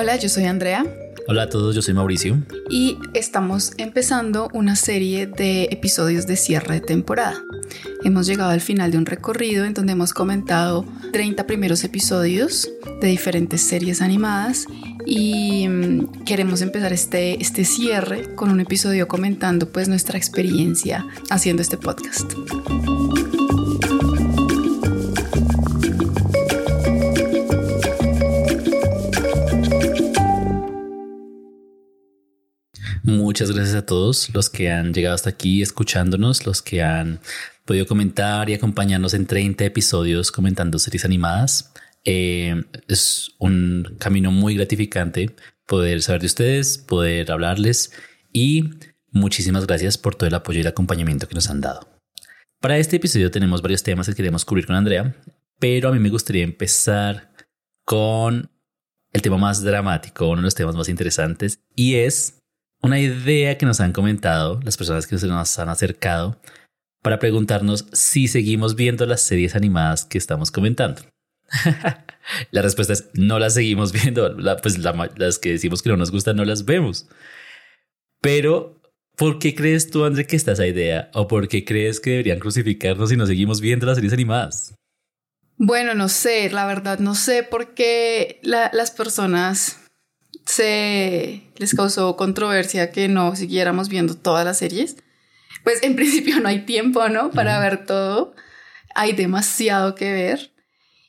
Hola, yo soy Andrea. Hola a todos, yo soy Mauricio. Y estamos empezando una serie de episodios de cierre de temporada. Hemos llegado al final de un recorrido en donde hemos comentado 30 primeros episodios de diferentes series animadas y mm, queremos empezar este, este cierre con un episodio comentando pues nuestra experiencia haciendo este podcast. Muchas gracias a todos los que han llegado hasta aquí escuchándonos, los que han podido comentar y acompañarnos en 30 episodios comentando series animadas. Eh, es un camino muy gratificante poder saber de ustedes, poder hablarles y muchísimas gracias por todo el apoyo y el acompañamiento que nos han dado. Para este episodio tenemos varios temas que queremos cubrir con Andrea, pero a mí me gustaría empezar con el tema más dramático, uno de los temas más interesantes, y es una idea que nos han comentado las personas que se nos han acercado para preguntarnos si seguimos viendo las series animadas que estamos comentando. la respuesta es no las seguimos viendo, pues las que decimos que no nos gustan no las vemos. Pero, ¿por qué crees tú, André, que está esa idea? ¿O por qué crees que deberían crucificarnos si no seguimos viendo las series animadas? Bueno, no sé, la verdad no sé por qué las personas se les causó controversia que no siguiéramos viendo todas las series. Pues en principio no hay tiempo, ¿no? Para ver todo. Hay demasiado que ver.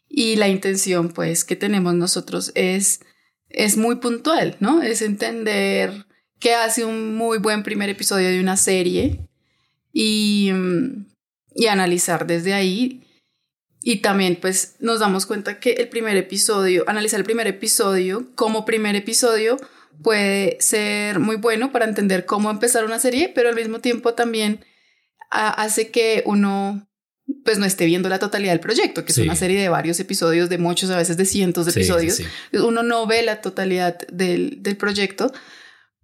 Y la intención, pues, que tenemos nosotros es, es muy puntual, ¿no? Es entender qué hace un muy buen primer episodio de una serie y, y analizar desde ahí y también pues nos damos cuenta que el primer episodio, analizar el primer episodio como primer episodio puede ser muy bueno para entender cómo empezar una serie, pero al mismo tiempo también hace que uno pues no esté viendo la totalidad del proyecto, que es una serie de varios episodios, de muchos, a veces de cientos de episodios. uno no ve la totalidad del, del proyecto,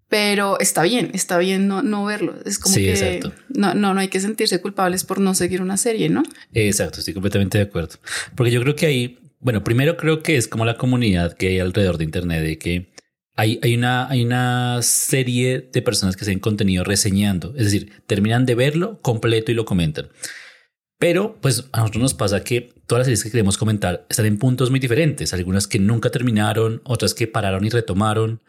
pero está bien, está bien no, no verlo. Es como que no, no, no hay que sentirse culpables por no seguir una serie, ¿no? Exacto, estoy completamente de acuerdo. Porque yo creo que ahí, bueno, primero creo que es como la comunidad que hay alrededor de Internet, de que hay, hay, una, hay una serie de personas que hacen contenido reseñando, es decir, terminan de verlo completo y lo comentan. Pero pues a nosotros nos pasa que todas las series que queremos comentar están en puntos muy diferentes, algunas que nunca terminaron, otras que pararon y retomaron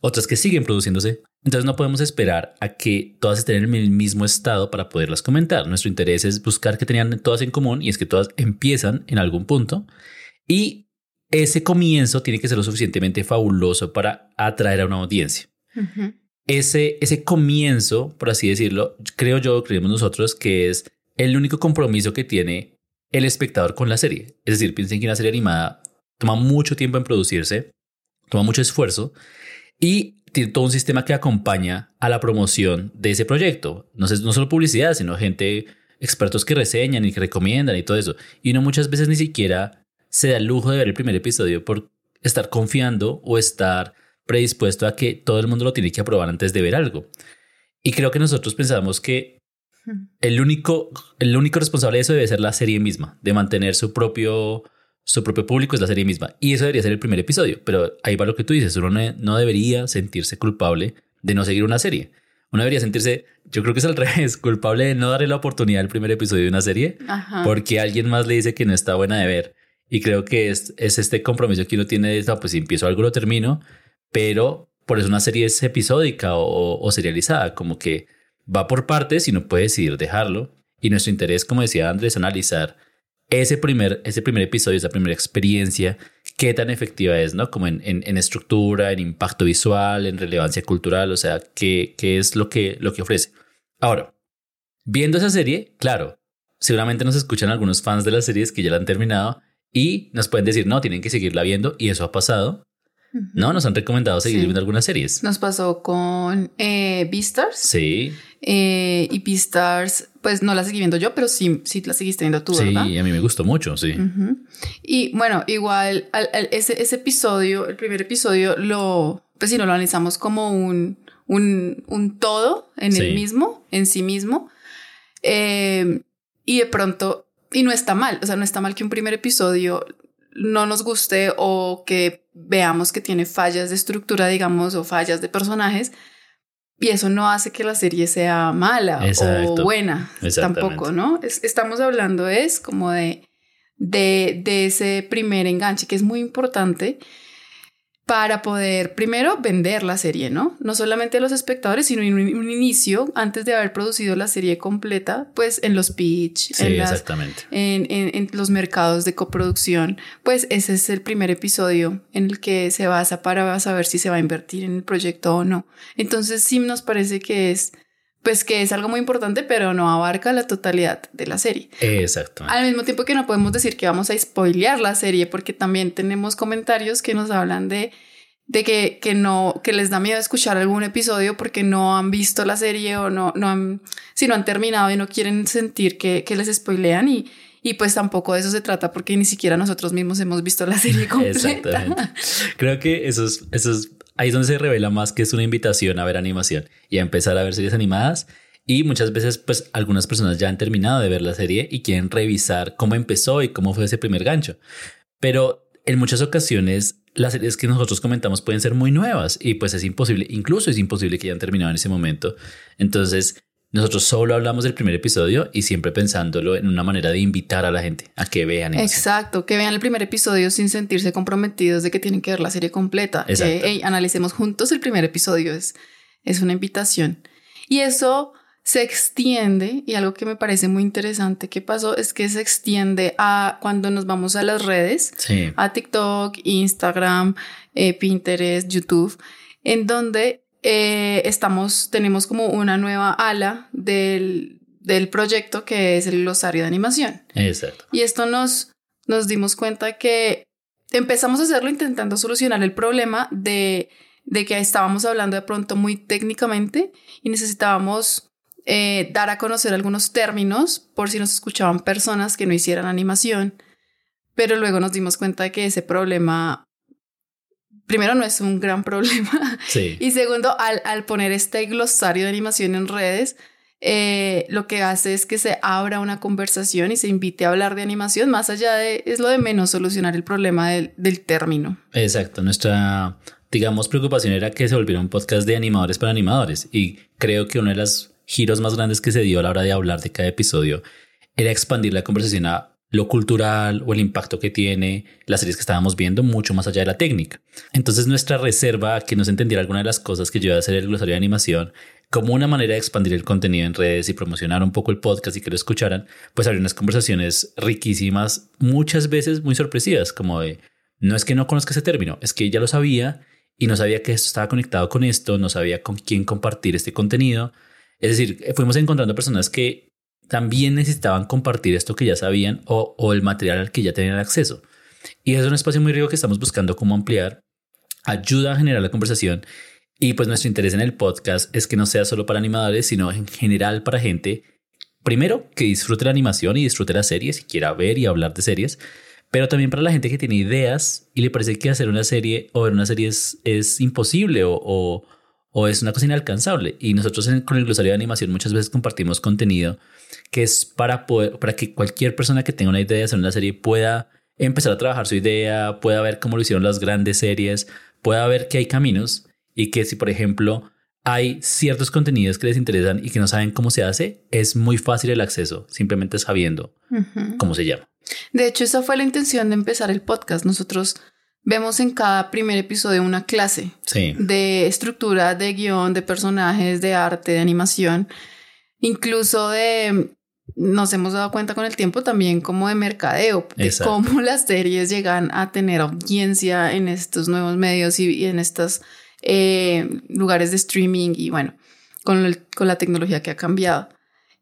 otras que siguen produciéndose. Entonces no podemos esperar a que todas estén en el mismo estado para poderlas comentar. Nuestro interés es buscar que tenían todas en común y es que todas empiezan en algún punto y ese comienzo tiene que ser lo suficientemente fabuloso para atraer a una audiencia. ese, ese comienzo, por así decirlo, creo yo, creemos nosotros que es el único compromiso que tiene el espectador con la serie. Es decir, piensen que una serie animada toma mucho tiempo en producirse, toma mucho esfuerzo y tiene todo un sistema que acompaña a la promoción de ese proyecto. No, no solo publicidad, sino gente, expertos que reseñan y que recomiendan y todo eso. Y uno muchas veces ni siquiera se da el lujo de ver el primer episodio por estar confiando o estar predispuesto a que todo el mundo lo tiene que aprobar antes de ver algo. Y creo que nosotros pensamos que el único, el único responsable de eso debe ser la serie misma, de mantener su propio su propio público es la serie misma. Y eso debería ser el primer episodio. Pero ahí va lo que tú dices, uno no debería sentirse culpable de no seguir una serie. Uno debería sentirse, yo creo que es al revés, culpable de no darle la oportunidad al primer episodio de una serie porque alguien más le dice que no está buena de ver. Y creo que es, es este compromiso que uno tiene de, no, pues si empiezo algo lo termino, pero por eso una serie es episódica o, o serializada, como que va por partes y no puede decidir dejarlo. Y nuestro interés, como decía Andrés, analizar ese primer, ese primer episodio, esa primera experiencia, qué tan efectiva es, ¿no? Como en, en, estructura, en impacto visual, en relevancia cultural, o sea, qué, qué es lo que, lo que ofrece. Ahora, viendo esa serie, claro, seguramente nos escuchan algunos fans de las series que ya la han terminado y nos pueden decir, no, tienen que seguirla viendo y eso ha pasado. No, nos han recomendado seguir viendo algunas series. Nos pasó con eh, Beastars. Sí. Eh, y Beastars, pues no la seguí viendo yo, pero sí, sí la seguiste viendo tú, ¿verdad? Sí, a mí me gustó mucho, sí. Y bueno, igual ese, ese episodio, el primer episodio, lo, pues si no lo analizamos como un, un, un todo en el mismo, en sí mismo. Eh, y de pronto, y no está mal, o sea, no está mal que un primer episodio no nos guste o que veamos que tiene fallas de estructura, digamos, o fallas de personajes. Y eso no hace que la serie sea mala o buena tampoco, ¿no? estamos hablando es como de, de, de ese primer enganche que es muy importante para poder primero vender la serie, ¿no? No solamente a los espectadores, sino en un, inicio, antes de haber producido la serie completa, pues en los pitch, en, En, los mercados de coproducción, pues ese es el primer episodio en el que se basa para saber si se va a invertir en el proyecto o no. Entonces sí nos parece que es pues que es algo muy importante, pero no abarca la totalidad de la serie. Exactamente. Al mismo tiempo que no podemos decir que vamos a spoilear la serie, porque también tenemos comentarios que nos hablan de, de que, que no, que les da miedo escuchar algún episodio porque no han visto la serie o no, no han, si no han terminado y no quieren sentir que, que les spoilean y, y pues tampoco de eso se trata porque ni siquiera nosotros mismos hemos visto la serie completa. Exactamente. Creo que eso es, eso es ahí es donde se revela más que es una invitación a ver animación y a empezar a ver series animadas. Y muchas veces, pues algunas personas ya han terminado de ver la serie y quieren revisar cómo empezó y cómo fue ese primer gancho. Pero en muchas ocasiones las series que nosotros comentamos pueden ser muy nuevas y pues es imposible, incluso es imposible que hayan terminado en ese momento. Entonces, nosotros solo hablamos del primer episodio y siempre pensándolo en una manera de invitar a la gente a que vean eso. Exacto, que vean el primer episodio sin sentirse comprometidos de que tienen que ver la serie completa. Que analicemos juntos el primer episodio, es, es una invitación. Y eso se extiende, y algo que me parece muy interesante que pasó es que se extiende a cuando nos vamos a las redes, a TikTok, Instagram, eh, Pinterest, YouTube, en donde eh, estamos, tenemos como una nueva ala del, del proyecto que es el glosario de animación. Exacto. Y esto nos, nos dimos cuenta que empezamos a hacerlo intentando solucionar el problema de, de que estábamos hablando de pronto muy técnicamente y necesitábamos eh, dar a conocer algunos términos por si nos escuchaban personas que no hicieran animación. Pero luego nos dimos cuenta de que ese problema primero no es un gran problema. Y segundo, al, poner este glosario de animación en redes, eh, lo que hace es que se abra una conversación y se invite a hablar de animación, más allá de, es lo de menos solucionar el problema del, del término. Exacto, nuestra, digamos, preocupación era que se volviera un podcast de animadores para animadores y creo que uno de los giros más grandes que se dio a la hora de hablar de cada episodio era expandir la conversación a lo cultural o el impacto que tiene las series que estábamos viendo mucho más allá de la técnica. Entonces nuestra reserva que no se entendiera alguna de las cosas que iba a hacer el glosario de animación como una manera de expandir el contenido en redes y promocionar un poco el podcast y que lo escucharan, pues habría unas conversaciones riquísimas, muchas veces muy sorpresivas, como de, no es que no conozca ese término, es que ya lo sabía y no sabía que esto estaba conectado con esto, no sabía con quién compartir este contenido. Es decir, fuimos encontrando personas que también necesitaban compartir esto que ya sabían o, el material al que ya tenían acceso. Y es un espacio muy rico que estamos buscando cómo ampliar, ayuda a generar la conversación y pues nuestro interés en el podcast es que no sea solo para animadores, sino en general para gente, primero, que disfrute la animación y disfrute las series y quiera ver y hablar de series, pero también para la gente que tiene ideas y le parece que hacer una serie o ver una serie es, es imposible o, o, o, es una cosa inalcanzable. Y nosotros con el glosario de animación muchas veces compartimos contenido que es para, poder, para que cualquier persona que tenga una idea de hacer una serie pueda empezar a trabajar su idea, pueda ver cómo lo hicieron las grandes series, pueda ver que hay caminos y que si, por ejemplo, hay ciertos contenidos que les interesan y que no saben cómo se hace, es muy fácil el acceso, simplemente sabiendo cómo se llama. De hecho, esa fue la intención de empezar el podcast. Nosotros vemos en cada primer episodio una clase de estructura, de guion, de personajes, de arte, de animación incluso de, nos hemos dado cuenta con el tiempo también como de mercadeo, de cómo las series llegan a tener audiencia en estos nuevos medios y, en estos eh, lugares de streaming y bueno, con, con, la tecnología que ha cambiado.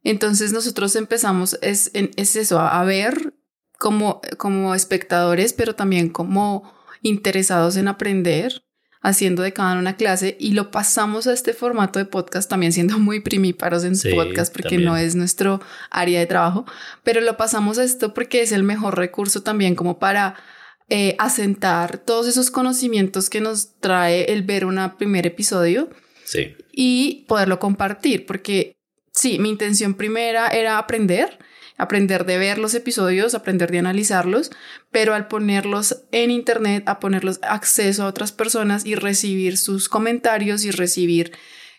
Entonces nosotros empezamos, es, es eso, a, ver como, como espectadores, pero también como interesados en aprender haciendo de cada una clase y lo pasamos a este formato de podcast también siendo muy primíparos en su podcast porque no es nuestro área de trabajo, pero lo pasamos a esto porque es el mejor recurso también como para eh, asentar todos esos conocimientos que nos trae el ver un primer episodio y poderlo compartir porque sí, mi intención primera era aprender aprender de ver los episodios, aprender de analizarlos, pero al ponerlos en internet, a ponerlos acceso a otras personas y recibir sus comentarios y recibir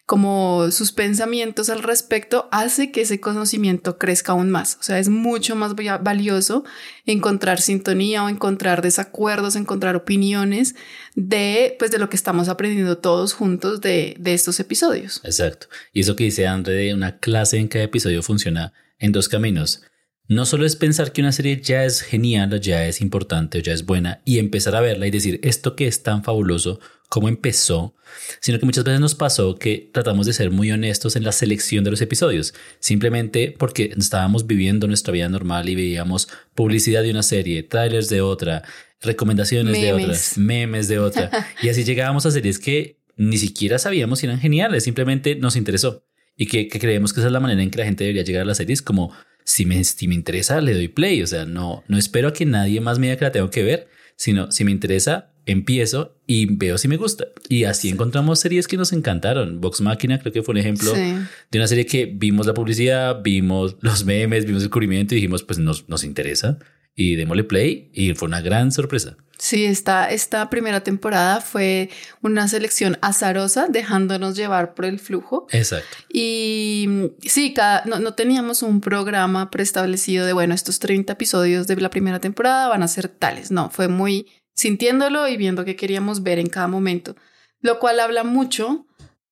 como sus pensamientos al respecto hace que ese conocimiento crezca aún más. O sea, es mucho más valioso encontrar sintonía o encontrar desacuerdos, encontrar opiniones de, pues, de lo que estamos aprendiendo todos juntos de, de estos episodios. Exacto. Y eso que dice André de una clase en cada episodio funciona en dos caminos. No solo es pensar que una serie ya es genial o ya es importante o ya es buena y empezar a verla y decir esto que es tan fabuloso cómo empezó, sino que muchas veces nos pasó que tratamos de ser muy honestos en la selección de los episodios, simplemente porque estábamos viviendo nuestra vida normal y veíamos publicidad de una serie, trailers de otra, recomendaciones de otras, memes de otra, y así llegábamos a series que ni siquiera sabíamos si eran geniales, simplemente nos interesó y que, creemos que esa es la manera en que la gente debería llegar a las series, como si me, si me interesa, le doy play, o sea, no, no espero a que nadie más me diga que la tengo que ver, sino si me interesa, empiezo y veo si me gusta. Y así encontramos series que nos encantaron. Vox Máquina creo que fue un ejemplo de una serie que vimos la publicidad, vimos los memes, vimos el cubrimiento y dijimos, pues nos, nos interesa y démosle play y fue una gran sorpresa. Sí, esta, esta primera temporada fue una selección azarosa, dejándonos llevar por el flujo. Exacto. Y sí, cada, no, no, teníamos un programa preestablecido de, bueno, estos 30 episodios de la primera temporada van a ser tales. No, fue muy sintiéndolo y viendo qué queríamos ver en cada momento, lo cual habla mucho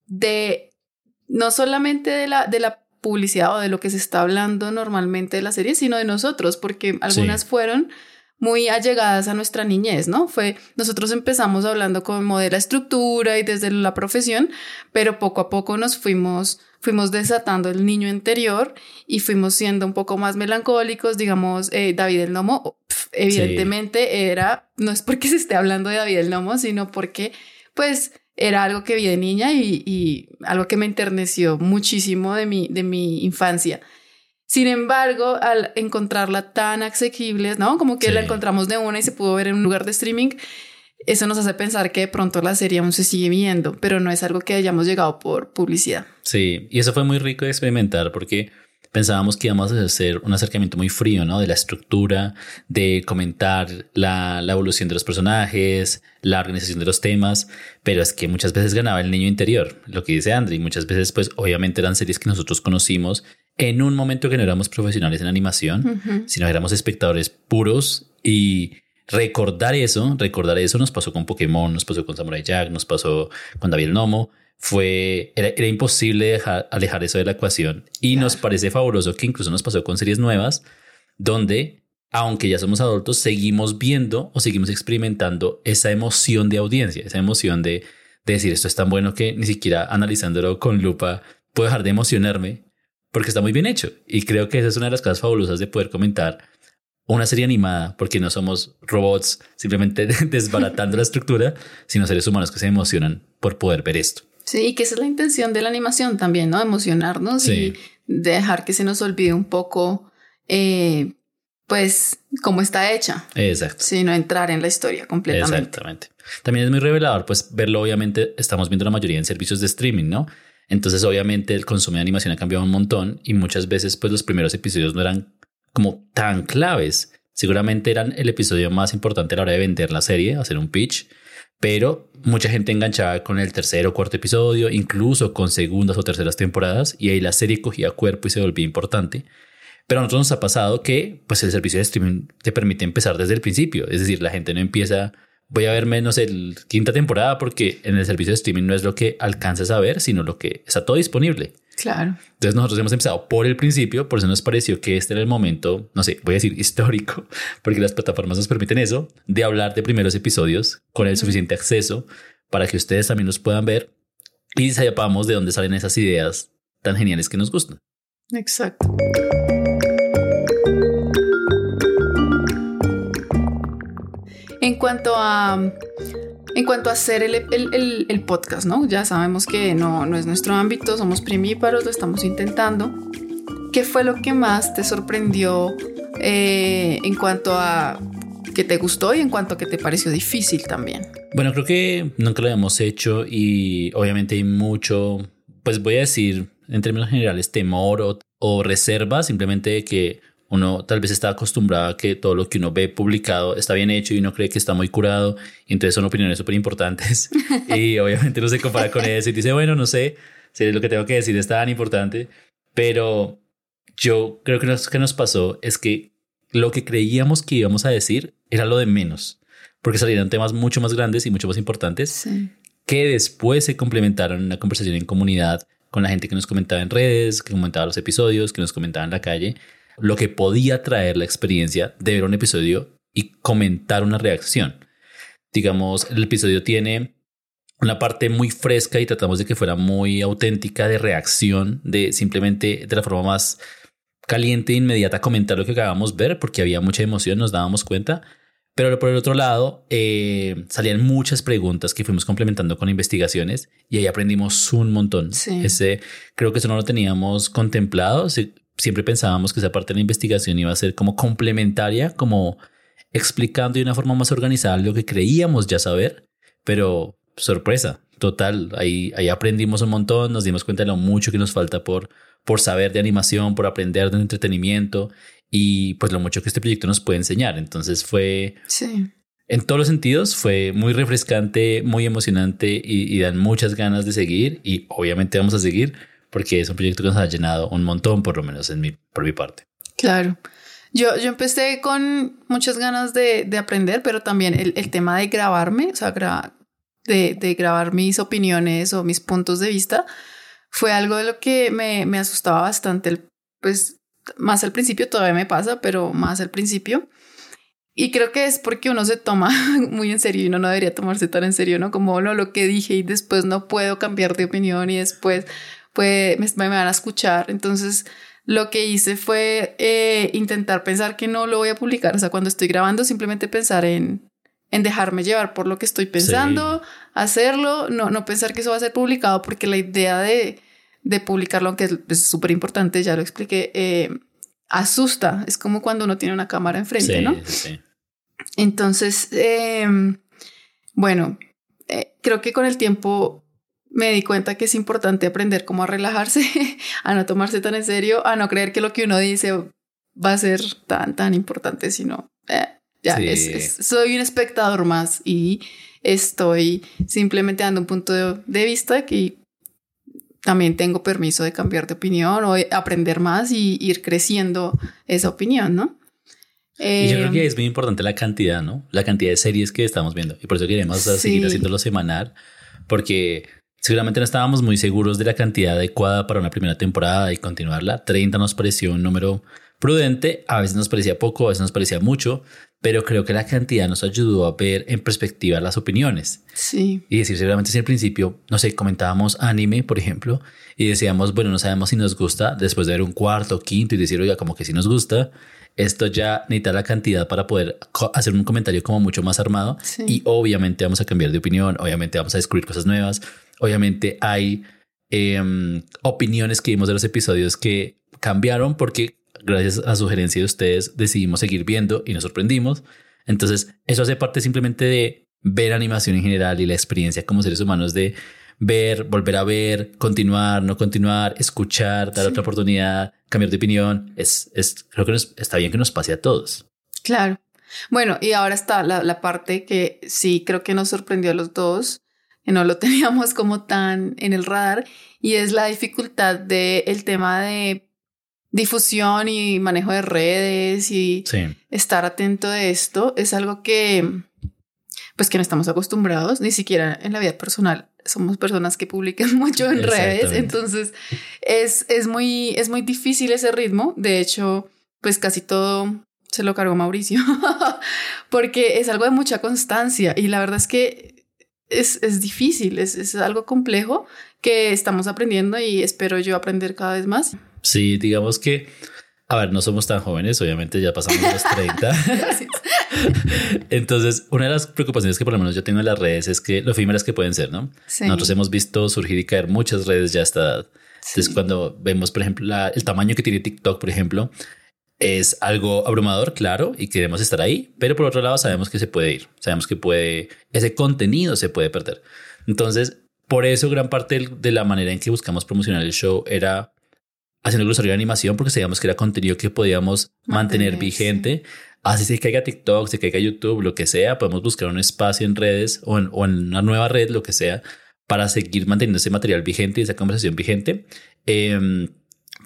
de no solamente de la, de la publicidad o de lo que se está hablando normalmente de la serie, sino de nosotros, porque algunas fueron muy allegadas a nuestra niñez, ¿no? Fue, nosotros empezamos hablando como de la estructura y desde la profesión, pero poco a poco nos fuimos, fuimos desatando el niño interior y fuimos siendo un poco más melancólicos, digamos, eh, David el Nomo, evidentemente era, no es porque se esté hablando de David el Nomo, sino porque, pues, era algo que vi de niña y, y algo que me enterneció muchísimo de mi, de mi infancia. Sin embargo, al encontrarla tan asequible, ¿no? Como que la encontramos de una y se pudo ver en un lugar de streaming, eso nos hace pensar que de pronto la serie aún se sigue viendo, pero no es algo que hayamos llegado por publicidad. Sí, y eso fue muy rico de experimentar porque pensábamos que íbamos a hacer un acercamiento muy frío, ¿no? De la estructura, de comentar la, la, evolución de los personajes, la organización de los temas, pero es que muchas veces ganaba el niño interior, lo que dice Andri, muchas veces pues obviamente eran series que nosotros conocimos en un momento que no éramos profesionales en animación, sino éramos espectadores puros y recordar eso, recordar eso nos pasó con Pokémon, nos pasó con Samurai Jack, nos pasó con David el Nomo, fue, era, imposible dejar, alejar eso de la ecuación y nos parece fabuloso que incluso nos pasó con series nuevas donde, aunque ya somos adultos, seguimos viendo o seguimos experimentando esa emoción de audiencia, esa emoción de, de decir esto es tan bueno que ni siquiera analizándolo con lupa puedo dejar de emocionarme porque está muy bien hecho. Y creo que esa es una de las cosas fabulosas de poder comentar una serie animada, porque no somos robots simplemente desbaratando la estructura, sino seres humanos que se emocionan por poder ver esto. Sí, que esa es la intención de la animación también, ¿no? Emocionarnos y dejar que se nos olvide un poco, eh, pues, cómo está hecha. Exacto. Sino entrar en la historia completamente. Exactamente. También es muy revelador, pues, verlo, obviamente, estamos viendo la mayoría en servicios de streaming, ¿no? Entonces, obviamente, el consumo de animación ha cambiado un montón y muchas veces, pues, los primeros episodios no eran como tan claves. Seguramente eran el episodio más importante a la hora de vender la serie, hacer un pitch, pero mucha gente enganchaba con el tercer o cuarto episodio, incluso con segundas o terceras temporadas, y ahí la serie cogía cuerpo y se volvía importante. Pero a nosotros nos ha pasado que pues el servicio de streaming te permite empezar desde el principio, es decir, la gente no empieza voy a ver menos el quinta temporada porque en el servicio de streaming no es lo que alcanzas a ver, sino lo que está todo disponible. Claro. Entonces nosotros hemos empezado por el principio, por eso nos pareció que este era el momento, no sé, voy a decir histórico, porque las plataformas nos permiten eso, de hablar de primeros episodios con el suficiente acceso para que ustedes también los puedan ver y sepamos de dónde salen esas ideas tan geniales que nos gustan. Exacto. En cuanto a, en cuanto a hacer el, el, el, podcast, ¿no? Ya sabemos que no, no es nuestro ámbito, somos primíparos, lo estamos intentando. ¿Qué fue lo que más te sorprendió eh, en cuanto a que te gustó y en cuanto a que te pareció difícil también? Bueno, creo que nunca lo habíamos hecho y obviamente hay mucho, pues voy a decir en términos generales, temor o, o reserva, simplemente que uno tal vez está acostumbrado a que todo lo que uno ve publicado está bien hecho y uno cree que está muy curado, y entonces son opiniones súper importantes. y obviamente uno se compara con eso y dice, bueno, no sé si lo que tengo que decir es tan importante, pero yo creo que lo que nos pasó es que lo que creíamos que íbamos a decir era lo de menos, porque salieron temas mucho más grandes y mucho más importantes que después se complementaron en una conversación en comunidad con la gente que nos comentaba en redes, que comentaba los episodios, que nos comentaba en la calle, lo que podía traer la experiencia de ver un episodio y comentar una reacción. Digamos, el episodio tiene una parte muy fresca y tratamos de que fuera muy auténtica de reacción, de simplemente de la forma más caliente e inmediata comentar lo que acabamos de ver, porque había mucha emoción, nos dábamos cuenta. Pero por el otro lado, eh, salían muchas preguntas que fuimos complementando con investigaciones y ahí aprendimos un montón. Ese, creo que eso no lo teníamos contemplado. Siempre pensábamos que esa parte de la investigación iba a ser como complementaria, como explicando de una forma más organizada lo que creíamos ya saber, pero sorpresa, total, ahí, ahí aprendimos un montón, nos dimos cuenta de lo mucho que nos falta por, por saber de animación, por aprender de entretenimiento y pues lo mucho que este proyecto nos puede enseñar. Entonces fue... Sí. En todos los sentidos fue muy refrescante, muy emocionante y, dan muchas ganas de seguir y obviamente vamos a seguir porque es un proyecto que nos ha llenado un montón, por lo menos en mi, por mi parte. Claro. Yo, yo empecé con muchas ganas de, de aprender, pero también el, el, tema de grabarme, o sea, de, de, grabar mis opiniones o mis puntos de vista, fue algo de lo que me, me asustaba bastante. pues más al principio todavía me pasa, pero más al principio. Y creo que es porque uno se toma muy en serio y uno no debería tomarse tan en serio, ¿no? Como lo, lo que dije y después no puedo cambiar de opinión y después pues, me, me van a escuchar. Entonces, lo que hice fue eh, intentar pensar que no lo voy a publicar. O sea, cuando estoy grabando, simplemente pensar en, en dejarme llevar por lo que estoy pensando, hacerlo, no, no pensar que eso va a ser publicado, porque la idea de, de publicarlo, aunque es súper importante, ya lo expliqué, eh, asusta. Es como cuando uno tiene una cámara enfrente, ¿no? Sí. Entonces, em, bueno, eh, creo que con el tiempo me di cuenta que es importante aprender cómo a relajarse, a no tomarse tan en serio, a no creer que lo que uno dice va a ser tan, tan importante, sino eh, ya soy un espectador más y estoy simplemente dando un punto de, de vista que también tengo permiso de cambiar de opinión o aprender más y ir creciendo esa opinión, ¿no? y yo creo que em, es muy importante la cantidad, ¿no? La cantidad de series que estamos viendo. Y por eso queremos seguir haciéndolo semanal, porque seguramente no estábamos muy seguros de la cantidad adecuada para una primera temporada y continuarla. 30 nos pareció un número prudente, a veces nos parecía poco, a veces nos parecía mucho, pero creo que la cantidad nos ayudó a ver en perspectiva las opiniones. Sí. Y decir, seguramente si al principio, no sé, comentábamos anime, por ejemplo, y decíamos, bueno, no sabemos si nos gusta, después de ver un cuarto, quinto y decir, oiga, como que si nos gusta, esto ya necesita la cantidad para poder hacer un comentario como mucho más armado. Y obviamente vamos a cambiar de opinión, obviamente vamos a descubrir cosas nuevas, obviamente hay em, opiniones que vimos de los episodios que cambiaron porque gracias a sugerencia de ustedes, decidimos seguir viendo y nos sorprendimos. Entonces, eso hace parte simplemente de ver animación en general y la experiencia como seres humanos de ver, volver a ver, continuar, no continuar, escuchar, dar otra oportunidad, cambiar de opinión. Es, es creo que está bien que nos pase a todos. Claro. Bueno, y ahora está la, la parte que sí creo que nos sorprendió a los dos, que no lo teníamos como tan en el radar, y es la dificultad del el tema de difusión y manejo de redes y estar atento de esto es algo que pues que no estamos acostumbrados, ni siquiera en la vida personal. Somos personas que publican mucho en redes, entonces es, es, muy, es muy difícil ese ritmo. De hecho, pues casi todo se lo cargó Mauricio, porque es algo de mucha constancia y la verdad es que es, es difícil, es, es algo complejo que estamos aprendiendo y espero yo aprender cada vez más. Sí, digamos que, a ver, no somos tan jóvenes, obviamente ya pasamos los 30. Entonces, una de las preocupaciones que por lo menos yo tengo en las redes es que lo efímeras que pueden ser, ¿no? Nosotros hemos visto surgir y caer muchas redes ya a esta edad. Entonces, cuando vemos, por ejemplo, el tamaño que tiene TikTok, por ejemplo, es algo abrumador, claro, y queremos estar ahí, pero por otro lado sabemos que se puede ir, sabemos que puede, ese contenido se puede perder. Entonces, por eso gran parte de la manera en que buscamos promocionar el show era haciendo glosario de animación porque sabíamos que era contenido que podíamos mantener, Mantener, vigente. Así se caiga TikTok, se caiga YouTube, lo que sea, podemos buscar un espacio en redes o en, o en una nueva red, lo que sea, para seguir manteniendo ese material vigente y esa conversación vigente. Em,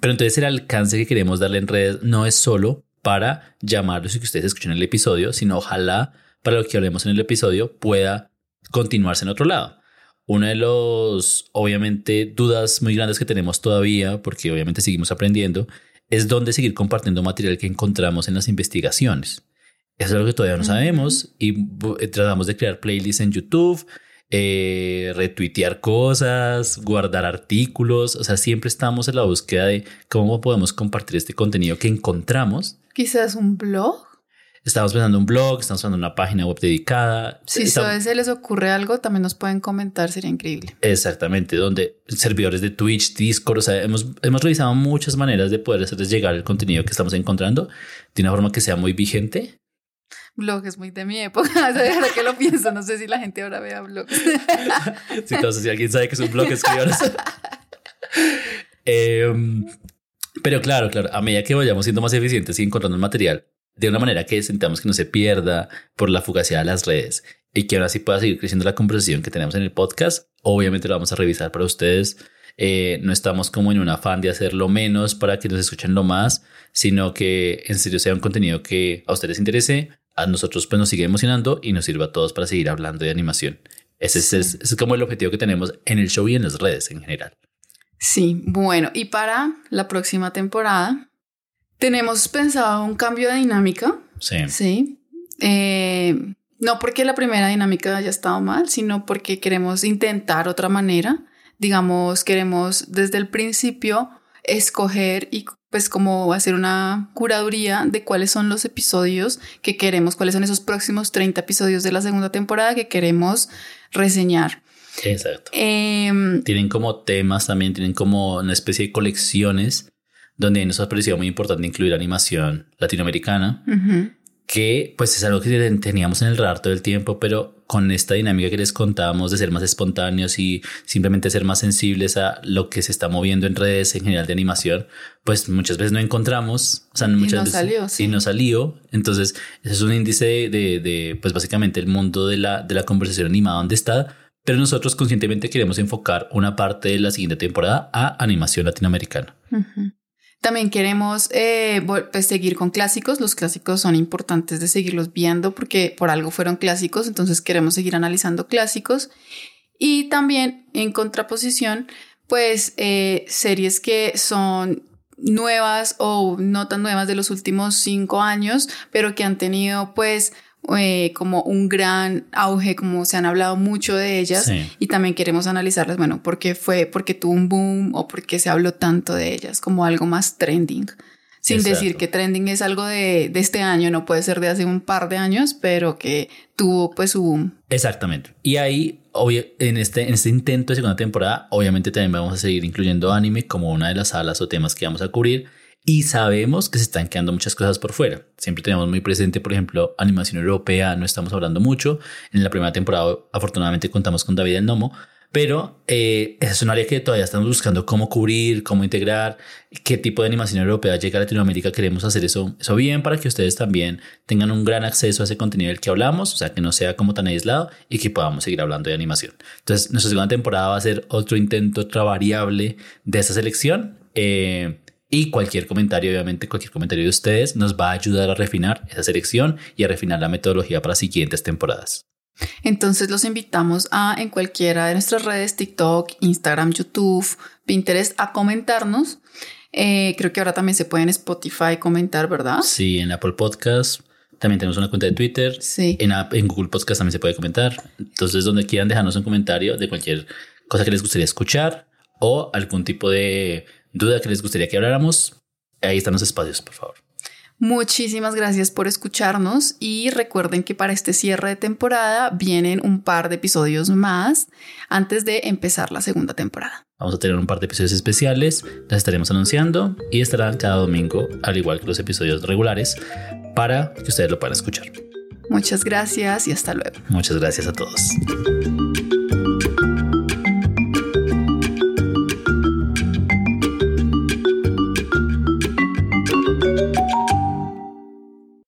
pero entonces el alcance que queremos darle en redes no es solo para llamarlos y que ustedes escuchen el episodio, sino ojalá para lo que hablemos en el episodio pueda continuarse en otro lado. Una de los, obviamente, dudas muy grandes que tenemos todavía, porque obviamente seguimos aprendiendo, es dónde seguir compartiendo material que encontramos en las investigaciones. Eso es algo que todavía no sabemos y eh, tratamos de crear playlists en YouTube, eh, retuitear cosas, guardar artículos, o sea, siempre estamos en la búsqueda de cómo podemos compartir este contenido que encontramos. Quizás un blog. Estamos pensando en un blog, estamos pensando en una página web dedicada. Si Estamos- se les ocurre algo, también nos pueden comentar, sería increíble. Exactamente, donde servidores de Twitch, Discord, o sea, hemos, hemos revisado muchas maneras de poder hacerles llegar el contenido que estamos encontrando de una forma que sea muy vigente. Blog es muy de mi época, ahora que lo pienso, no sé si la gente ahora vea blogs. Si, entonces, si alguien sabe que es un blog, escríbanos. Em, pero claro, claro, a medida que vayamos siendo más eficientes y encontrando el material de una manera que sentamos que no se pierda por la fugacidad de las redes y que ahora sí pueda seguir creciendo la conversación que tenemos en el podcast, obviamente lo vamos a revisar para ustedes. Eh, no estamos como en un afán de hacerlo menos para que nos escuchen lo más, sino que en serio sea un contenido que a ustedes interese, a nosotros pues nos sigue emocionando y nos sirva a todos para seguir hablando de animación. Ese, es- es, ese es como el objetivo que tenemos en el show y en las redes en general. Sí, bueno, y para la próxima temporada tenemos pensado un cambio de dinámica, Sí. sí. Eh, no porque la primera dinámica haya estado mal, sino porque queremos intentar otra manera. Digamos, queremos desde el principio escoger y pues como hacer una curaduría de cuáles son los episodios que queremos, cuáles son esos próximos 30 episodios de la segunda temporada que queremos reseñar. Exacto. Em, Tienen como temas también, tienen como una especie de colecciones donde nos ha parecido muy importante incluir animación latinoamericana, ujú. Que pues es algo que teníamos en el radar todo el tiempo, pero con esta dinámica que les contábamos de ser más espontáneos y simplemente ser más sensibles a lo que se está moviendo en redes en general de animación, pues muchas veces no encontramos, o sea, muchas no veces salió, sí. y no salió. Entonces, ese es un índice de, de, de, pues básicamente el mundo de la, de la conversación animada donde está, pero nosotros conscientemente queremos enfocar una parte de la siguiente temporada a animación latinoamericana. También queremos eh, pues, seguir con clásicos. Los clásicos son importantes de seguirlos viendo porque por algo fueron clásicos, entonces queremos seguir analizando clásicos. Y también en contraposición, pues eh, series que son nuevas o no tan nuevas de los últimos cinco años, pero que han tenido pues eh, como un gran auge, como se han hablado mucho de ellas Sí. y también queremos analizarlas, bueno, por qué fue, porque tuvo un boom o por qué se habló tanto de ellas, como algo más trending. Sin Exacto. decir que trending es algo de, de este año, no puede ser de hace un par de años, pero que tuvo pues su boom. Exactamente. Y ahí, obvio, en este, en este intento de segunda temporada, obviamente también vamos a seguir incluyendo anime como una de las salas o temas que vamos a cubrir. Y sabemos que se están quedando muchas cosas por fuera. Siempre tenemos muy presente, por ejemplo, animación europea, no estamos hablando mucho. En la primera temporada, afortunadamente, contamos con David el Nomo, pero eh, esa es un área que todavía estamos buscando cómo cubrir, cómo integrar, qué tipo de animación europea llega a Latinoamérica. Queremos hacer eso, eso bien para que ustedes también tengan un gran acceso a ese contenido del que hablamos, o sea, que no sea como tan aislado y que podamos seguir hablando de animación. Entonces, nuestra segunda temporada va a ser otro intento, otra variable de esa selección. Eh, y cualquier comentario, obviamente, cualquier comentario de ustedes nos va a ayudar a refinar esa selección y a refinar la metodología para siguientes temporadas. Entonces los invitamos a en cualquiera de nuestras redes, TikTok, Instagram, YouTube, Pinterest, a comentarnos. Eh, creo que ahora también se puede en Spotify comentar, ¿verdad? Sí, en Apple Podcast también tenemos una cuenta de Twitter. Sí. En, en Google Podcast también se puede comentar. Entonces, donde quieran dejarnos un comentario de cualquier cosa que les gustaría escuchar o algún tipo de duda que les gustaría que habláramos, ahí están los espacios, por favor. Muchísimas gracias por escucharnos y recuerden que para este cierre de temporada vienen un par de episodios más antes de empezar la segunda temporada. Vamos a tener un par de episodios especiales, las estaremos anunciando y estarán cada domingo, al igual que los episodios regulares, para que ustedes lo puedan escuchar. Muchas gracias y hasta luego. Muchas gracias a todos.